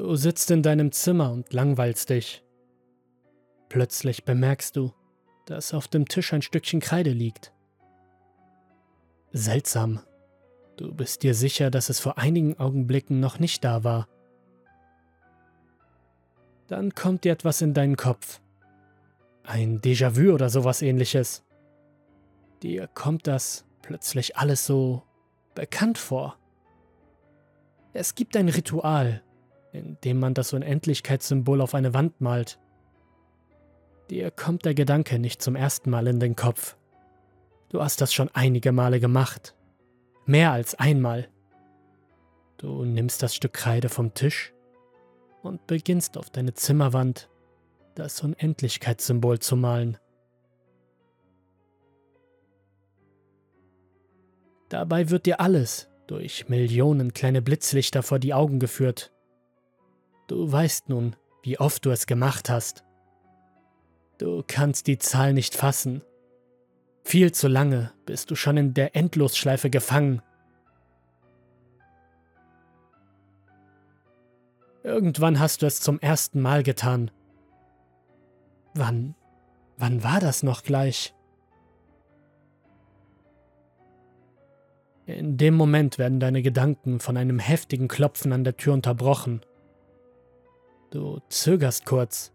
Du sitzt in deinem Zimmer und langweilst dich. Plötzlich bemerkst du, dass auf dem Tisch ein Stückchen Kreide liegt. Seltsam. Du bist dir sicher, dass es vor einigen Augenblicken noch nicht da war. Dann kommt dir etwas in deinen Kopf. Ein Déjà-vu oder sowas ähnliches. Dir kommt das plötzlich alles so bekannt vor. Es gibt ein Ritual, in dem man das Unendlichkeitssymbol auf eine Wand malt. Dir kommt der Gedanke nicht zum ersten Mal in den Kopf. Du hast das schon einige Male gemacht. Mehr als einmal. Du nimmst das Stück Kreide vom Tisch und beginnst auf deine Zimmerwand das Unendlichkeitssymbol zu malen. Dabei wird dir alles durch Millionen kleine Blitzlichter vor die Augen geführt. Du weißt nun, wie oft du es gemacht hast. Du kannst die Zahl nicht fassen. Viel zu lange bist du schon in der Endlosschleife gefangen. Irgendwann hast du es zum ersten Mal getan. Wann, wann war das noch gleich? In dem Moment werden deine Gedanken von einem heftigen Klopfen an der Tür unterbrochen. Du zögerst kurz,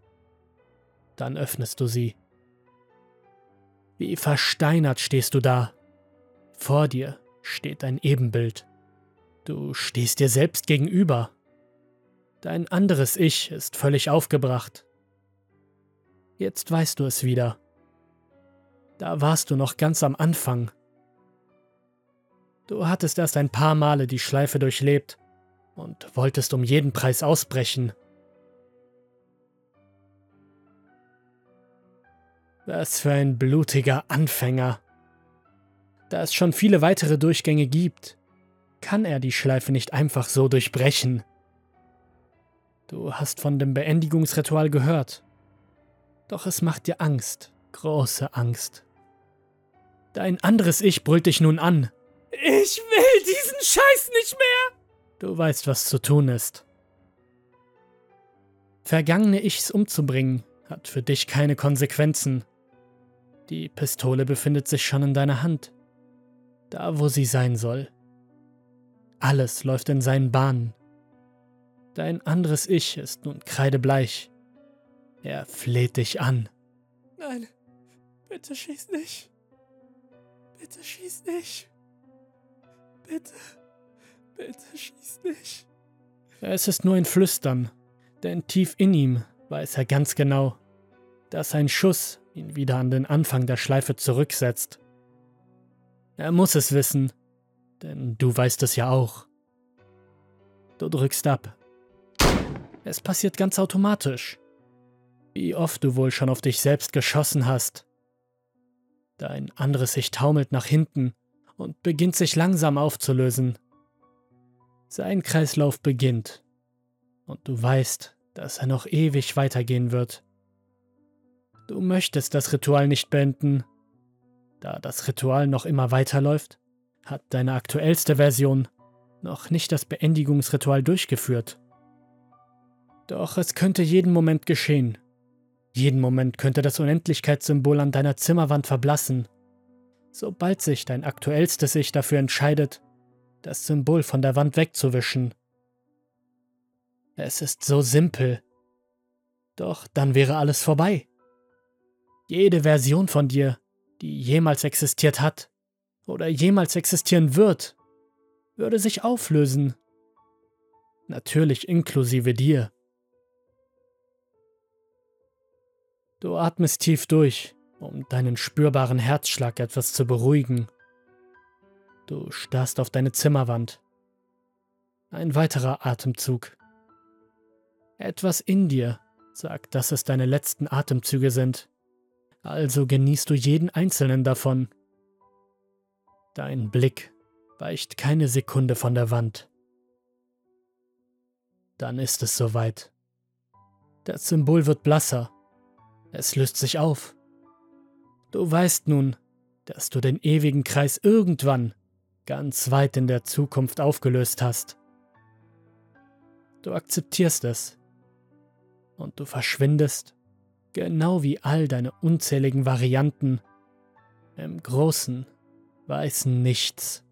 dann öffnest du sie. Wie versteinert stehst du da. Vor dir steht ein Ebenbild. Du stehst dir selbst gegenüber. Dein anderes Ich ist völlig aufgebracht. Jetzt weißt du es wieder. Da warst du noch ganz am Anfang, Du hattest erst ein paar Male die Schleife durchlebt und wolltest um jeden Preis ausbrechen. Was für ein blutiger Anfänger. Da es schon viele weitere Durchgänge gibt, kann er die Schleife nicht einfach so durchbrechen. Du hast von dem Beendigungsritual gehört. Doch es macht dir Angst, große Angst. Dein anderes Ich brüllt dich nun an. Ich will diesen Scheiß nicht mehr! Du weißt, was zu tun ist. Vergangene Ichs umzubringen hat für dich keine Konsequenzen. Die Pistole befindet sich schon in deiner Hand. Da, wo sie sein soll. Alles läuft in seinen Bahnen. Dein anderes Ich ist nun kreidebleich. Er fleht dich an. Nein, bitte schieß nicht. Bitte schieß nicht. Bitte, bitte schieß nicht. Es ist nur ein Flüstern, denn tief in ihm weiß er ganz genau, dass ein Schuss ihn wieder an den Anfang der Schleife zurücksetzt. Er muss es wissen, denn du weißt es ja auch. Du drückst ab. Es passiert ganz automatisch. Wie oft du wohl schon auf dich selbst geschossen hast. Dein anderes sich taumelt nach hinten und beginnt sich langsam aufzulösen. Sein Kreislauf beginnt und du weißt, dass er noch ewig weitergehen wird. Du möchtest das Ritual nicht beenden. Da das Ritual noch immer weiterläuft, hat deine aktuellste Version noch nicht das Beendigungsritual durchgeführt. Doch es könnte jeden Moment geschehen. Jeden Moment könnte das Unendlichkeitssymbol an deiner Zimmerwand verblassen sobald sich dein aktuellstes Ich dafür entscheidet, das Symbol von der Wand wegzuwischen. Es ist so simpel. Doch dann wäre alles vorbei. Jede Version von dir, die jemals existiert hat oder jemals existieren wird, würde sich auflösen. Natürlich inklusive dir. Du atmest tief durch um deinen spürbaren Herzschlag etwas zu beruhigen. Du starrst auf deine Zimmerwand. Ein weiterer Atemzug. Etwas in dir sagt, dass es deine letzten Atemzüge sind. Also genießt du jeden einzelnen davon. Dein Blick weicht keine Sekunde von der Wand. Dann ist es soweit. Das Symbol wird blasser. Es löst sich auf. Du weißt nun, dass du den ewigen Kreis irgendwann ganz weit in der Zukunft aufgelöst hast. Du akzeptierst es. Und du verschwindest, genau wie all deine unzähligen Varianten, im großen, weißen Nichts.